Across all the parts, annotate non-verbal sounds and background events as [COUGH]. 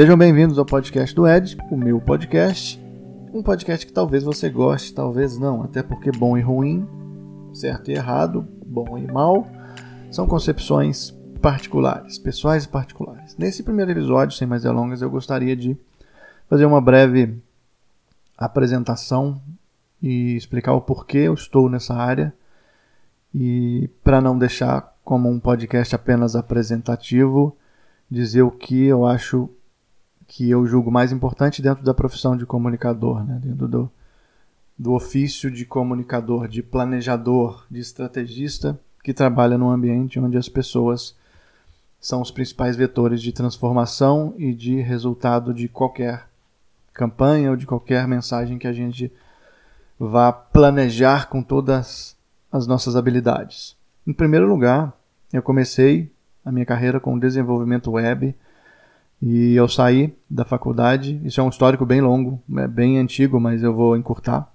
Sejam bem-vindos ao podcast do Ed, o meu podcast. Um podcast que talvez você goste, talvez não, até porque bom e ruim, certo e errado, bom e mal, são concepções particulares, pessoais e particulares. Nesse primeiro episódio, sem mais delongas, eu gostaria de fazer uma breve apresentação e explicar o porquê eu estou nessa área e para não deixar como um podcast apenas apresentativo, dizer o que eu acho que eu julgo mais importante dentro da profissão de comunicador, né? dentro do, do ofício de comunicador, de planejador, de estrategista que trabalha num ambiente onde as pessoas são os principais vetores de transformação e de resultado de qualquer campanha ou de qualquer mensagem que a gente vá planejar com todas as nossas habilidades. Em primeiro lugar, eu comecei a minha carreira com desenvolvimento web e eu saí da faculdade, isso é um histórico bem longo, é bem antigo, mas eu vou encurtar.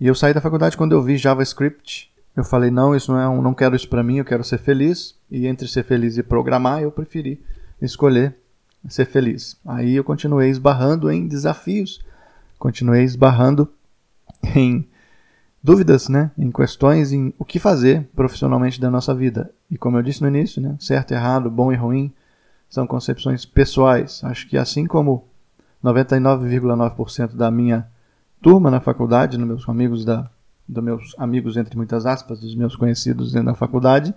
E eu saí da faculdade quando eu vi JavaScript. Eu falei, não, isso não é um, não quero isso para mim, eu quero ser feliz. E entre ser feliz e programar, eu preferi escolher ser feliz. Aí eu continuei esbarrando em desafios, continuei esbarrando [LAUGHS] em dúvidas, né, em questões em o que fazer profissionalmente da nossa vida. E como eu disse no início, né, certo, errado, bom e ruim, são concepções pessoais. Acho que assim como 99,9% da minha turma na faculdade, dos meus amigos da dos meus amigos entre muitas aspas, dos meus conhecidos da faculdade,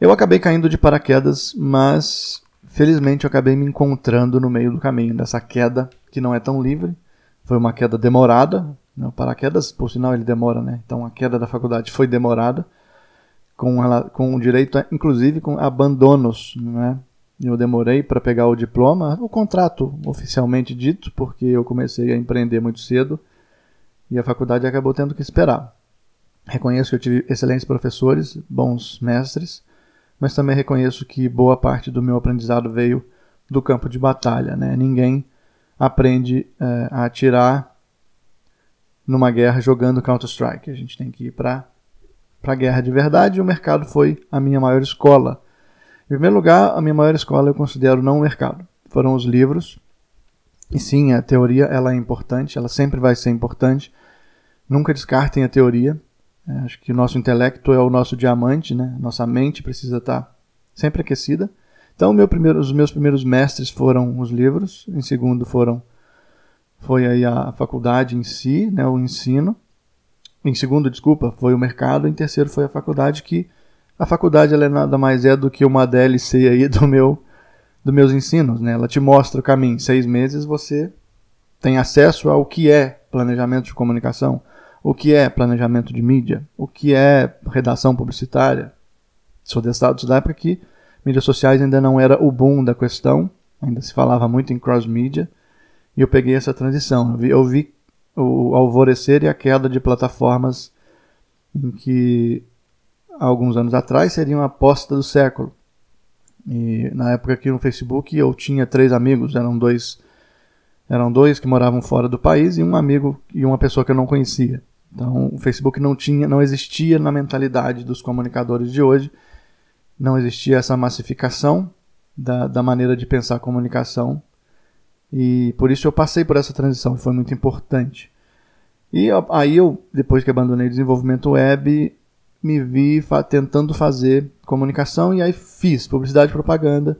eu acabei caindo de paraquedas, mas felizmente eu acabei me encontrando no meio do caminho dessa queda que não é tão livre. Foi uma queda demorada, né? paraquedas, por sinal, ele demora, né? Então a queda da faculdade foi demorada, com, com direito, a, inclusive, com abandonos, né? Eu demorei para pegar o diploma, o contrato oficialmente dito, porque eu comecei a empreender muito cedo e a faculdade acabou tendo que esperar. Reconheço que eu tive excelentes professores, bons mestres, mas também reconheço que boa parte do meu aprendizado veio do campo de batalha. Né? Ninguém aprende é, a atirar numa guerra jogando Counter-Strike. A gente tem que ir para a guerra de verdade e o mercado foi a minha maior escola em primeiro lugar, a minha maior escola eu considero não o mercado. Foram os livros. E sim, a teoria ela é importante, ela sempre vai ser importante. Nunca descartem a teoria. É, acho que o nosso intelecto é o nosso diamante, né? Nossa mente precisa estar sempre aquecida. Então, meu primeiro, os meus primeiros mestres foram os livros. Em segundo, foram foi aí a faculdade em si, né? O ensino. Em segundo, desculpa, foi o mercado. Em terceiro, foi a faculdade que a faculdade ela é nada mais é do que uma DLC aí do meu dos meus ensinos, né? Ela te mostra o caminho. Em seis meses você tem acesso ao que é planejamento de comunicação, o que é planejamento de mídia, o que é redação publicitária. Sou destados da época que mídias sociais ainda não era o boom da questão, ainda se falava muito em cross-mídia, e eu peguei essa transição. Eu vi, eu vi o alvorecer e a queda de plataformas em que há alguns anos atrás, seria uma aposta do século. E na época aqui no Facebook eu tinha três amigos, eram dois eram dois que moravam fora do país e um amigo e uma pessoa que eu não conhecia. Então o Facebook não tinha, não existia na mentalidade dos comunicadores de hoje, não existia essa massificação da, da maneira de pensar a comunicação e por isso eu passei por essa transição, foi muito importante. E aí eu, depois que abandonei desenvolvimento web, me vi fa tentando fazer comunicação e aí fiz publicidade e propaganda.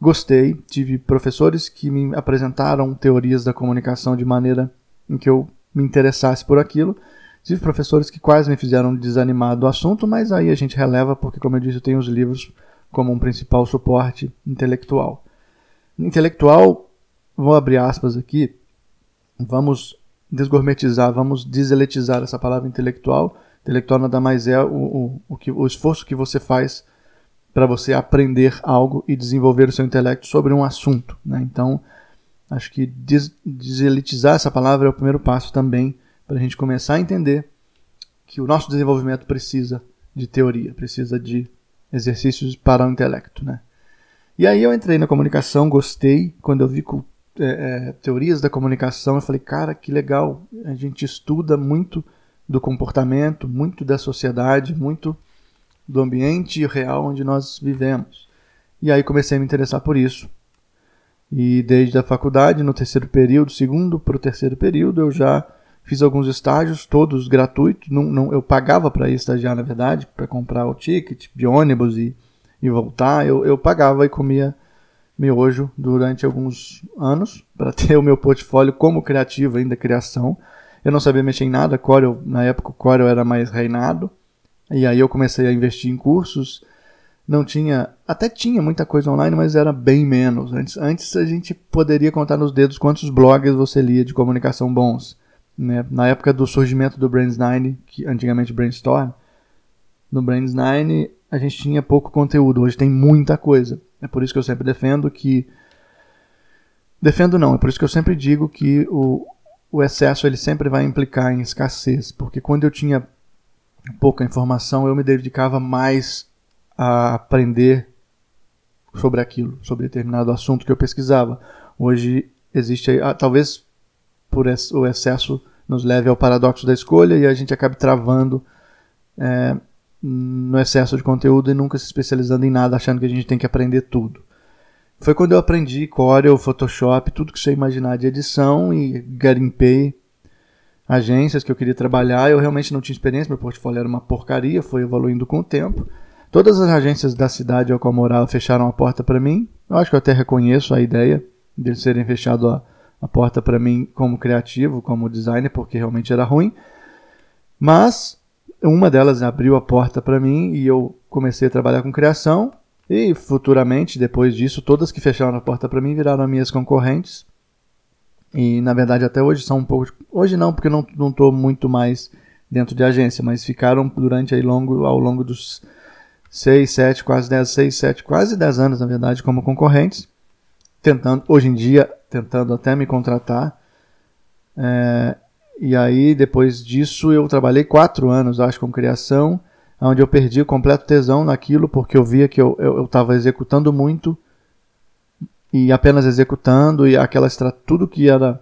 Gostei, tive professores que me apresentaram teorias da comunicação de maneira em que eu me interessasse por aquilo. Tive professores que quase me fizeram desanimar do assunto, mas aí a gente releva porque, como eu disse, eu tenho os livros como um principal suporte intelectual. Intelectual, vou abrir aspas aqui, vamos desgourmetizar, vamos deseletizar essa palavra intelectual Intelectual nada mais é o, o, o, que, o esforço que você faz para você aprender algo e desenvolver o seu intelecto sobre um assunto. Né? Então, acho que des deselitizar essa palavra é o primeiro passo também para a gente começar a entender que o nosso desenvolvimento precisa de teoria, precisa de exercícios para o intelecto. Né? E aí eu entrei na comunicação, gostei. Quando eu vi é, é, teorias da comunicação, eu falei, cara, que legal. A gente estuda muito do comportamento, muito da sociedade, muito do ambiente real onde nós vivemos. E aí comecei a me interessar por isso. E desde a faculdade, no terceiro período, segundo para o terceiro período, eu já fiz alguns estágios, todos gratuitos. Não, não, eu pagava para ir estagiar, na verdade, para comprar o ticket de ônibus e, e voltar. Eu, eu pagava e comia miojo durante alguns anos para [LAUGHS] ter o meu portfólio como criativo, ainda criação. Eu não sabia mexer em nada, Corel, na época o Corel era mais reinado. E aí eu comecei a investir em cursos não tinha. Até tinha muita coisa online, mas era bem menos. Antes, antes a gente poderia contar nos dedos quantos blogs você lia de comunicação bons. Né? Na época do surgimento do Brains 9, que antigamente Brainstorm, no Brains 9 a gente tinha pouco conteúdo. Hoje tem muita coisa. É por isso que eu sempre defendo que. Defendo não, é por isso que eu sempre digo que o, o excesso ele sempre vai implicar em escassez. Porque quando eu tinha pouca informação, eu me dedicava mais a aprender sobre aquilo, sobre determinado assunto que eu pesquisava. Hoje existe, ah, talvez por o excesso nos leve ao paradoxo da escolha e a gente acabe travando é, no excesso de conteúdo e nunca se especializando em nada, achando que a gente tem que aprender tudo. Foi quando eu aprendi Corel, Photoshop, tudo que você imaginar de edição e garimpei agências que eu queria trabalhar. Eu realmente não tinha experiência, meu portfólio era uma porcaria, foi evoluindo com o tempo. Todas as agências da cidade ao qual eu morava fecharam a porta para mim. Eu acho que eu até reconheço a ideia de eles terem fechado a, a porta para mim como criativo, como designer, porque realmente era ruim. Mas uma delas abriu a porta para mim e eu comecei a trabalhar com criação. E futuramente, depois disso, todas que fecharam a porta para mim viraram minhas concorrentes. E na verdade até hoje são um pouco. Hoje não, porque eu não estou muito mais dentro de agência, mas ficaram durante aí longo, ao longo dos 6, 7, quase 10, 6, 7, quase 10 anos, na verdade, como concorrentes, tentando, hoje em dia, tentando até me contratar. É, e aí, depois disso, eu trabalhei 4 anos, acho, com criação, onde eu perdi o completo tesão naquilo, porque eu via que eu estava executando muito, e apenas executando, e aquela tudo que era.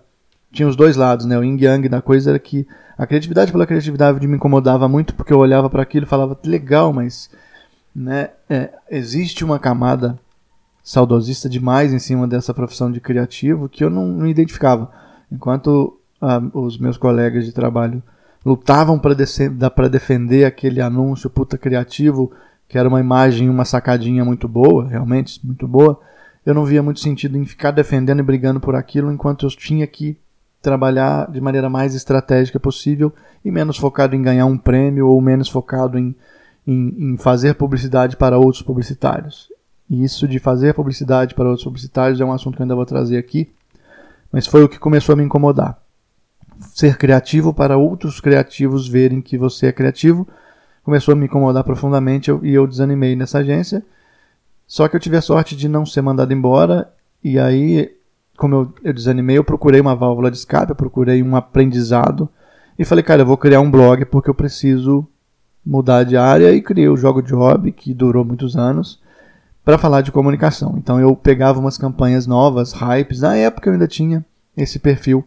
Tinha os dois lados, né? O yin yang da coisa era que a criatividade pela criatividade me incomodava muito, porque eu olhava para aquilo e falava, legal, mas né, é, existe uma camada saudosista demais em cima dessa profissão de criativo que eu não me identificava. Enquanto ah, os meus colegas de trabalho lutavam para defender aquele anúncio puta criativo, que era uma imagem, uma sacadinha muito boa, realmente muito boa, eu não via muito sentido em ficar defendendo e brigando por aquilo enquanto eu tinha que trabalhar de maneira mais estratégica possível e menos focado em ganhar um prêmio ou menos focado em em, em fazer publicidade para outros publicitários. E isso de fazer publicidade para outros publicitários é um assunto que eu ainda vou trazer aqui, mas foi o que começou a me incomodar. Ser criativo para outros criativos verem que você é criativo começou a me incomodar profundamente e eu desanimei nessa agência. Só que eu tive a sorte de não ser mandado embora e aí, como eu, eu desanimei, eu procurei uma válvula de escape, eu procurei um aprendizado e falei, cara, eu vou criar um blog porque eu preciso mudar de área e criei o Jogo de Hobby, que durou muitos anos, para falar de comunicação. Então eu pegava umas campanhas novas, hypes. Na época eu ainda tinha esse perfil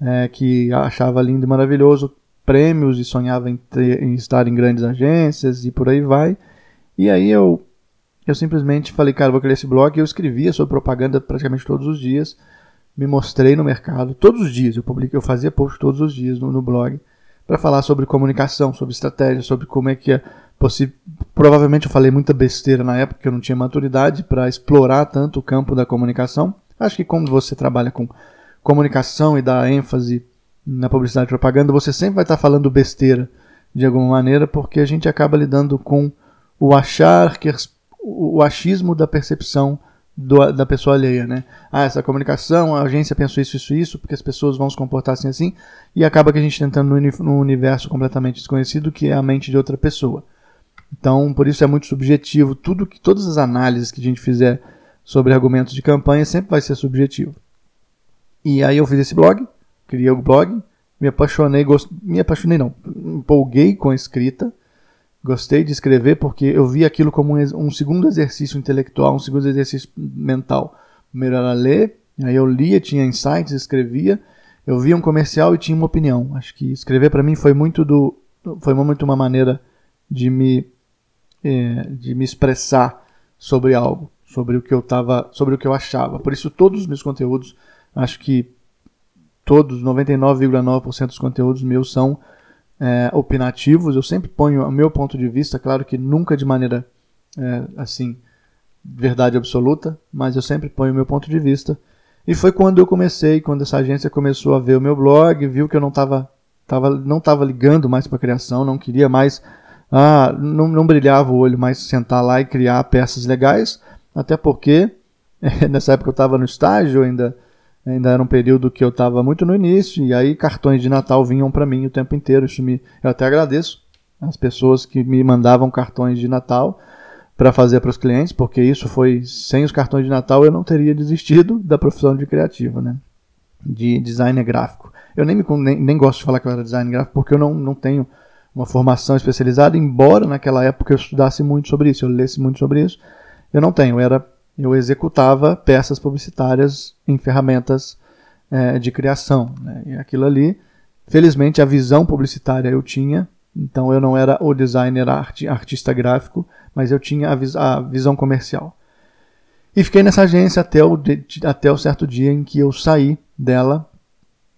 é, que achava lindo e maravilhoso, prêmios e sonhava em, ter, em estar em grandes agências e por aí vai. E aí eu, eu simplesmente falei, cara, vou criar esse blog. Eu escrevia sobre propaganda praticamente todos os dias. Me mostrei no mercado todos os dias. Eu, publiquei, eu fazia post todos os dias no, no blog para falar sobre comunicação, sobre estratégia, sobre como é que é possível. Provavelmente eu falei muita besteira na época, eu não tinha maturidade para explorar tanto o campo da comunicação. Acho que quando você trabalha com comunicação e dá ênfase na publicidade e propaganda, você sempre vai estar falando besteira de alguma maneira, porque a gente acaba lidando com o achar que o achismo da percepção do, da pessoa alheia, né? Ah, essa comunicação, a agência pensou isso, isso, isso, porque as pessoas vão se comportar assim, assim, e acaba que a gente tá entrando num universo completamente desconhecido que é a mente de outra pessoa. Então, por isso é muito subjetivo. Tudo que, todas as análises que a gente fizer sobre argumentos de campanha sempre vai ser subjetivo. E aí eu fiz esse blog, criei o blog, me apaixonei, gost... me apaixonei não, empolguei com a escrita, Gostei de escrever porque eu vi aquilo como um, segundo exercício intelectual, um segundo exercício mental. Primeiro era ler, aí eu lia, tinha insights, escrevia, eu via um comercial e tinha uma opinião. Acho que escrever para mim foi muito do, foi muito uma maneira de me, é, de me expressar sobre algo, sobre o que eu tava, sobre o que eu achava. Por isso todos os meus conteúdos, acho que todos, 99,9% dos conteúdos meus são é, opinativos. Eu sempre ponho o meu ponto de vista, claro que nunca de maneira é, assim verdade absoluta, mas eu sempre ponho o meu ponto de vista. E foi quando eu comecei, quando essa agência começou a ver o meu blog, viu que eu não estava tava, não estava ligando mais para criação, não queria mais, ah, não, não brilhava o olho mais sentar lá e criar peças legais, até porque [LAUGHS] nessa época eu estava no estágio, ainda, ainda era um período que eu estava muito no início, e aí cartões de Natal vinham para mim o tempo inteiro. Isso me, eu até agradeço as pessoas que me mandavam cartões de Natal para fazer para os clientes, porque isso foi sem os cartões de Natal eu não teria desistido da profissão de criativo, né? De designer gráfico. Eu nem, me, nem, nem gosto de falar que eu era designer gráfico porque eu não, não tenho uma formação especializada, embora naquela época eu estudasse muito sobre isso, eu lesse muito sobre isso. Eu não tenho, eu, era, eu executava peças publicitárias em ferramentas é, de criação. Né? E aquilo ali, felizmente, a visão publicitária eu tinha, então eu não era o designer art, artista gráfico, mas eu tinha a, vis a, visão comercial. E fiquei nessa agência até o, até o certo dia em que eu saí dela.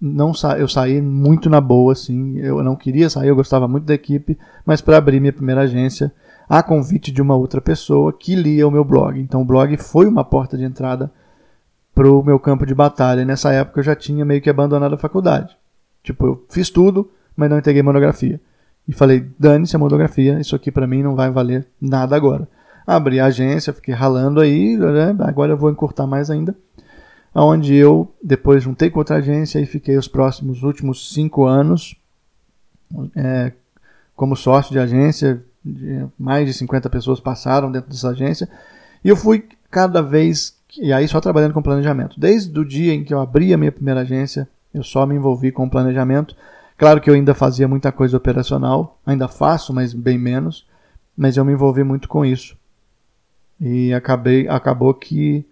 Não sa eu saí muito na boa, assim. Eu não queria sair, eu gostava muito da equipe, mas para abrir minha primeira agência, a convite de uma outra pessoa que lia o meu blog. Então o blog foi uma porta de entrada para o meu campo de batalha. Nessa época eu já tinha meio que abandonado a faculdade. Tipo, eu fiz tudo, mas não entreguei monografia. E falei, dane-se a monografia, isso aqui para mim não vai valer nada agora. Abri a agência, fiquei ralando aí, agora eu vou encurtar mais ainda. Onde eu depois juntei com outra agência e fiquei os próximos últimos cinco anos é, como sócio de agência. De, mais de 50 pessoas passaram dentro dessa agência. E eu fui cada vez, e aí só trabalhando com planejamento. Desde o dia em que eu abri a minha primeira agência, eu só me envolvi com planejamento Claro que eu ainda fazia muita coisa operacional, ainda faço, mas bem menos, mas eu me envolvi muito com isso. E acabei, acabou que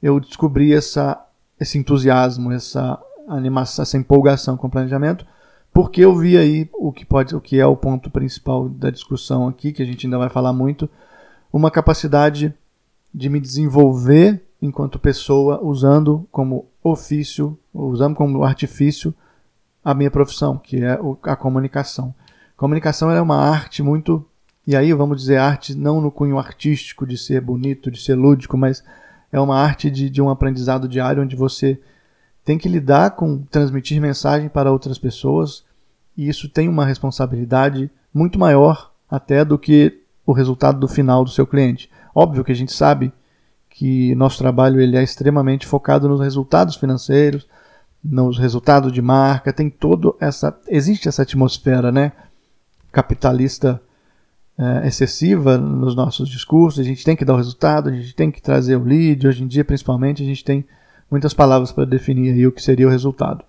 eu descobri essa, esse entusiasmo, essa animação, essa empolgação com o planejamento, porque eu vi aí o que pode, o que é o ponto principal da discussão aqui, que a gente ainda vai falar muito, uma capacidade de me desenvolver enquanto pessoa usando como ofício, usando como artifício a minha profissão, que é a comunicação. Comunicação é uma arte muito. E aí vamos dizer arte não no cunho artístico de ser bonito, de ser lúdico, mas é uma arte de, de um aprendizado diário onde você tem que lidar com transmitir mensagem para outras pessoas e isso tem uma responsabilidade muito maior até do que o resultado do final do seu cliente. Óbvio que a gente sabe que nosso trabalho ele é extremamente focado nos resultados financeiros, nos resultados de marca, tem todo essa existe essa atmosfera, né, capitalista é, excessiva nos nossos discursos. A gente tem que dar o resultado, a gente tem que trazer o lead. Hoje em dia, principalmente, a gente tem muitas palavras para definir aí o que seria o resultado.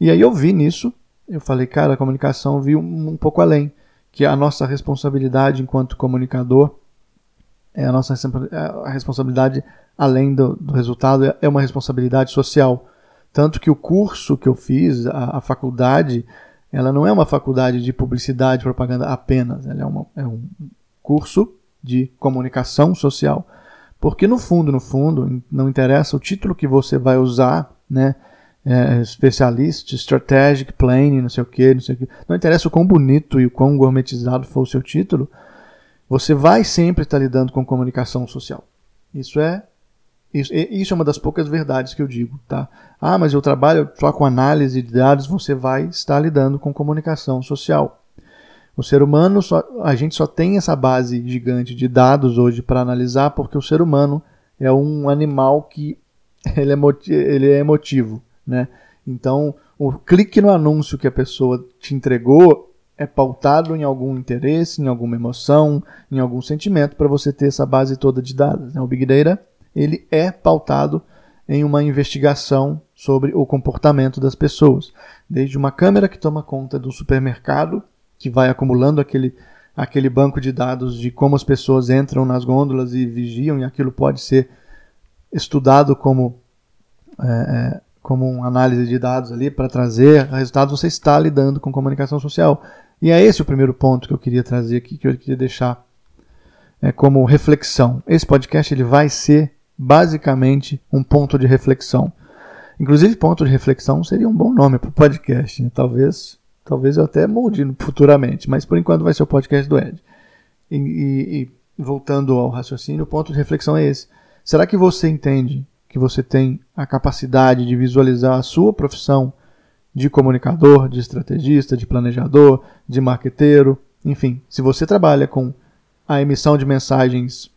E aí eu vi nisso, eu falei, cara, a comunicação viu um, um pouco além, que a nossa responsabilidade enquanto comunicador é a nossa é a responsabilidade além do, do resultado é, é uma responsabilidade social tanto que o curso que eu fiz, a, a faculdade, ela não é uma faculdade de publicidade e propaganda apenas, ela é, uma, é um curso de comunicação social. Porque no fundo, no fundo, não interessa o título que você vai usar, né? É, specialist, strategic planning, não sei o que, não sei o que. Não interessa o quão bonito e o quão gourmetizado for o seu título, você vai sempre estar lidando com comunicação social. Isso é isso, isso é uma das poucas verdades que eu digo, tá? Ah, mas eu trabalho só com análise de dados, você vai estar lidando com comunicação social. O ser humano, só, a gente só tem essa base gigante de dados hoje para analisar porque o ser humano é um animal que [LAUGHS] ele é, ele é emotivo, né? Então, o clique no anúncio que a pessoa te entregou é pautado em algum interesse, em alguma emoção, em algum sentimento para você ter essa base toda de dados. Né? O Big Data ele é pautado em uma investigação sobre o comportamento das pessoas. Desde uma câmera que toma conta do supermercado, que vai acumulando aquele, aquele banco de dados de como as pessoas entram nas gôndolas e vigiam, e aquilo pode ser estudado como, é, é como uma análise de dados ali para trazer resultados. Você está lidando com comunicação social. E é esse o primeiro ponto que eu queria trazer aqui, que eu queria deixar é, como reflexão. Esse podcast ele vai ser basicamente um ponto de reflexão. Inclusive, ponto de reflexão seria um bom nome para o podcast. Né? Talvez, talvez eu até molde futuramente, mas por enquanto vai ser o podcast do Ed. E, e, e voltando ao raciocínio, o ponto de reflexão é esse. Será que você entende que você tem a capacidade de visualizar a sua profissão de comunicador, de estrategista, de planejador, de marqueteiro, enfim, se você trabalha com a emissão de mensagens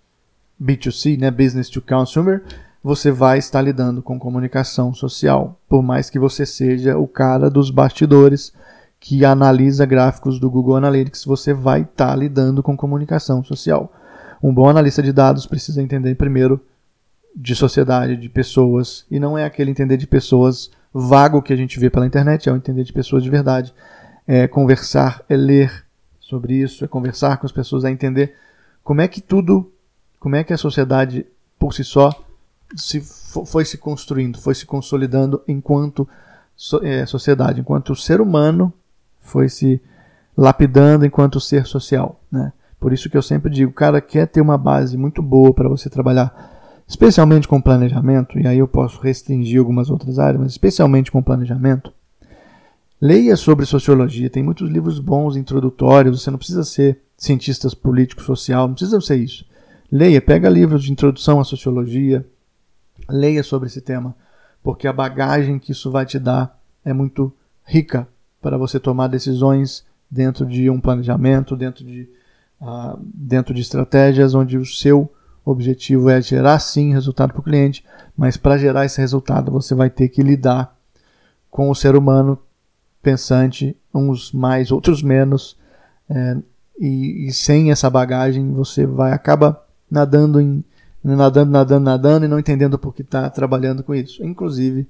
B2C, né, business to consumer, você vai estar lidando com comunicação social, por mais que você seja o cara dos bastidores que analisa gráficos do Google Analytics, você vai estar lidando com comunicação social. Um bom analista de dados precisa entender primeiro de sociedade, de pessoas, e não é aquele entender de pessoas vago que a gente vê pela internet, é o entender de pessoas de verdade. É conversar, é ler sobre isso, é conversar com as pessoas, é entender como é que tudo, como é que a sociedade por si só se foi se construindo, foi se consolidando enquanto é, sociedade, enquanto ser humano foi se lapidando enquanto ser social, né? Por isso que eu sempre digo, cara, quer ter uma base muito boa para você trabalhar especialmente com planejamento, e aí eu posso restringir algumas outras áreas, mas especialmente com planejamento, leia sobre sociologia. Tem muitos livros bons introdutórios, você não precisa ser cientista político social, não precisa ser isso. Leia, pega livros de introdução à sociologia, leia sobre esse tema, porque a bagagem que isso vai te dar é muito rica para você tomar decisões dentro de um planejamento, dentro de, uh, dentro de estratégias onde o seu objetivo é gerar sim resultado para o cliente, mas para gerar esse resultado você vai ter que lidar com o ser humano pensante, uns mais, outros menos, é, e, e, sem essa bagagem você vai acaba nadando em nadando, nadando, nadando e não entendendo por que está trabalhando com isso. Inclusive,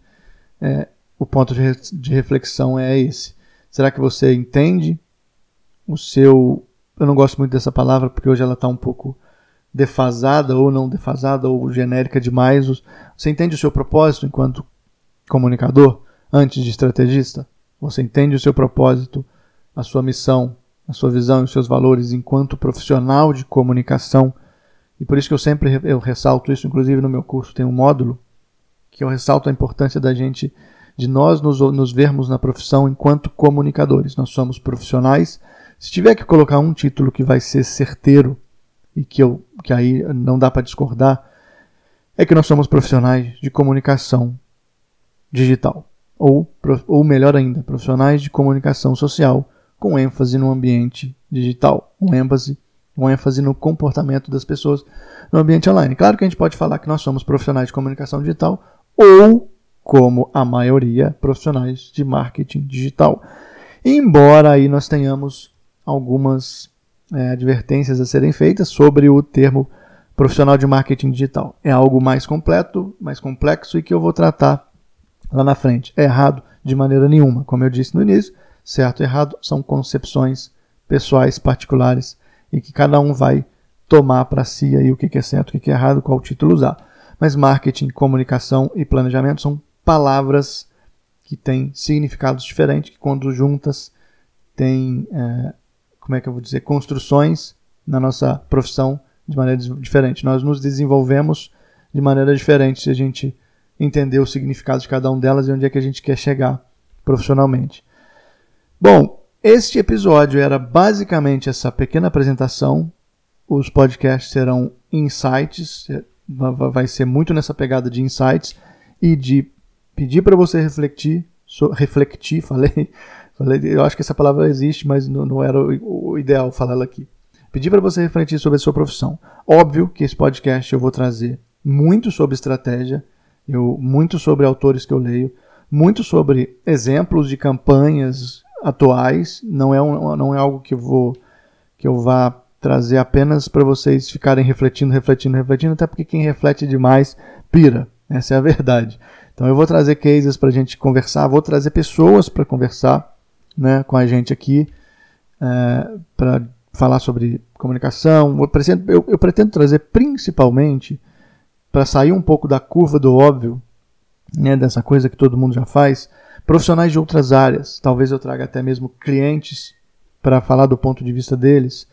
é, o ponto de, de reflexão é esse. Será que você entende o seu. Eu não gosto muito dessa palavra porque hoje ela está um pouco defasada ou não defasada ou genérica demais. Você entende o seu propósito enquanto comunicador antes de estrategista? Você entende o seu propósito, a sua missão, a sua visão e os seus valores enquanto profissional de comunicação? E por isso que eu sempre eu ressalto isso, inclusive no meu curso tem um módulo que eu ressalto a importância da gente de nós nos, nos vermos na profissão enquanto comunicadores. Nós somos profissionais. Se tiver que colocar um título que vai ser certeiro e que, eu, que aí não dá para discordar, é que nós somos profissionais de comunicação digital. Ou, ou melhor ainda, profissionais de comunicação social com ênfase no ambiente digital, com ênfase, com ênfase no comportamento das pessoas no ambiente online. Claro que a gente pode falar que nós somos profissionais de comunicação digital ou, como a maioria, profissionais de marketing digital. Embora aí nós tenhamos algumas é, advertências a serem feitas sobre o termo profissional de marketing digital. É algo mais completo, mais complexo e que eu vou tratar lá na frente. É errado de maneira nenhuma. Como eu disse no início, certo e errado são concepções pessoais particulares e que cada um vai tomar para si aí o que é certo, o que é errado, qual título usar. Mas marketing, comunicação e planejamento são palavras que têm significados diferentes, que quando juntas têm é, como é que eu vou dizer, construções na nossa profissão de maneira diferente. Nós nos desenvolvemos de maneira diferente se a gente entender o significado de cada uma delas e onde é que a gente quer chegar profissionalmente. Bom, este episódio era basicamente essa pequena apresentação. Os podcasts serão insights, vai ser muito nessa pegada de insights e de pedir para você refletir, refletir, [LAUGHS] falei, eu acho que essa palavra existe, mas não, não era o, o ideal falá-la aqui. Pedi para você refletir sobre a sua profissão. Óbvio que esse podcast eu vou trazer muito sobre estratégia, eu, muito sobre autores que eu leio, muito sobre exemplos de campanhas atuais. Não é, um, não é algo que eu vou que eu vá trazer apenas para vocês ficarem refletindo, refletindo, refletindo, até porque quem reflete demais pira. Essa é a verdade. Então eu vou trazer cases para a gente conversar, vou trazer pessoas para conversar né, com a gente aqui é, para falar sobre comunicação. Eu pretendo, eu, eu pretendo trazer principalmente para sair um pouco da curva do óbvio, né, dessa coisa que todo mundo já faz, profissionais de outras áreas. Talvez eu traga até mesmo clientes para falar do ponto de vista deles.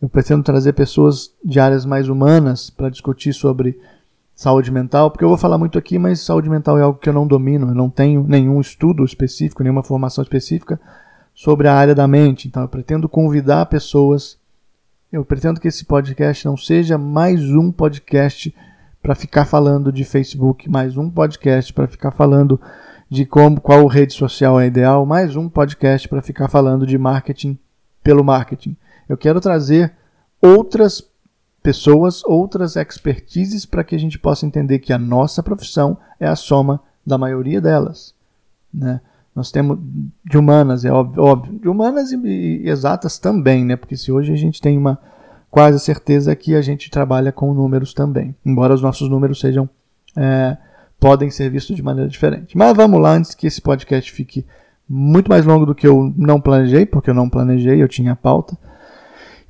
Eu pretendo trazer pessoas de áreas mais humanas para discutir sobre saúde mental, porque eu vou falar muito aqui, mas saúde mental é algo que eu não domino, eu não tenho nenhum estudo específico, nenhuma formação específica sobre a área da mente. Então eu pretendo convidar pessoas, eu pretendo que esse podcast não seja mais um podcast para ficar falando de Facebook, mais um podcast para ficar falando de como qual rede social é ideal, mais um podcast para ficar falando de marketing pelo marketing. Eu quero trazer outras pessoas, outras expertises para que a gente possa entender que a nossa profissão é a soma da maioria delas. Né? Nós temos de humanas, é óbvio, óbvio de humanas e, e, exatas também, né? porque se hoje a gente tem uma quase certeza que a gente trabalha com números também, embora os nossos números sejam é, podem ser vistos de maneira diferente. Mas vamos lá, antes que esse podcast fique muito mais longo do que eu não planejei, porque eu não planejei, eu tinha pauta.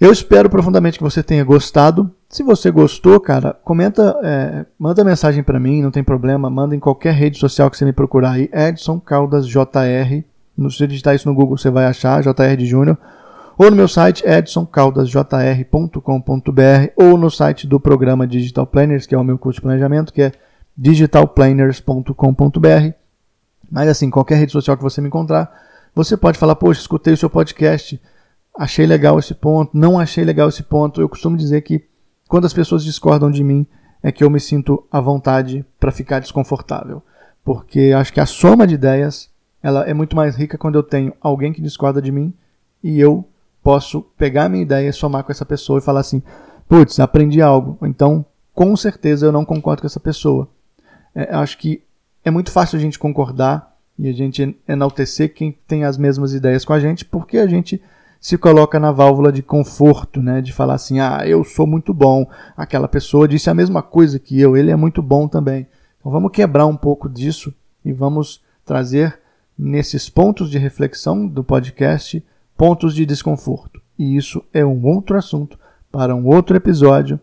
Eu espero profundamente que você tenha gostado. Se você gostou, cara, comenta, é, manda mensagem para mim, não tem problema. Manda em qualquer rede social que você me procurar aí. Edson Caldas JR. Se você digitar isso no Google, você vai achar, JR de Júnior. Ou no meu site, edsonCaldasJR.com.br. Ou no site do programa Digital Planners, que é o meu curso de planejamento, que é digitalplanners.com.br. Mas assim, qualquer rede social que você me encontrar, você pode falar, poxa, escutei o seu podcast achei legal esse ponto, não achei legal esse ponto. Eu costumo dizer que quando as pessoas discordam de mim, é que eu me sinto à vontade para ficar desconfortável. Porque acho que a soma de ideias ela é muito mais rica quando eu tenho alguém que discorda de mim e eu posso pegar a minha ideia e somar com essa pessoa e falar assim: putz, aprendi algo. Então, com certeza eu não concordo com essa pessoa. É, acho que é muito fácil a gente concordar e a gente enaltecer quem tem as mesmas ideias com a gente, porque a gente se coloca na válvula de conforto, né? De falar assim, ah, eu sou muito bom, aquela pessoa disse a mesma coisa que eu, ele é muito bom também. Então vamos quebrar um pouco disso e vamos trazer nesses pontos de reflexão do podcast pontos de desconforto. E isso é um outro assunto para um outro episódio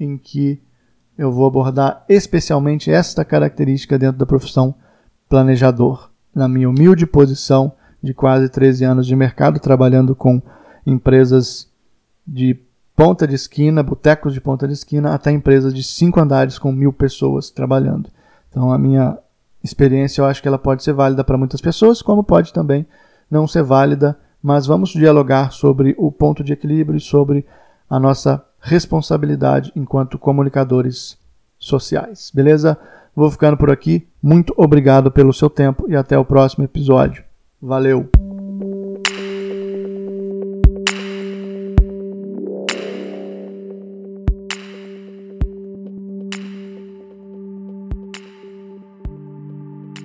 em que eu vou abordar especialmente esta característica dentro da profissão planejador, na minha humilde posição de quase 13 anos de mercado, trabalhando com empresas de ponta de esquina, botecos de ponta de esquina, até empresas de cinco andares com mil pessoas trabalhando. Então a minha experiência eu acho que ela pode ser válida para muitas pessoas, como pode também não ser válida, mas vamos dialogar sobre o ponto de equilíbrio e sobre a nossa responsabilidade enquanto comunicadores sociais. Beleza? Vou ficando por aqui. Muito obrigado pelo seu tempo e até o próximo episódio. Valeu!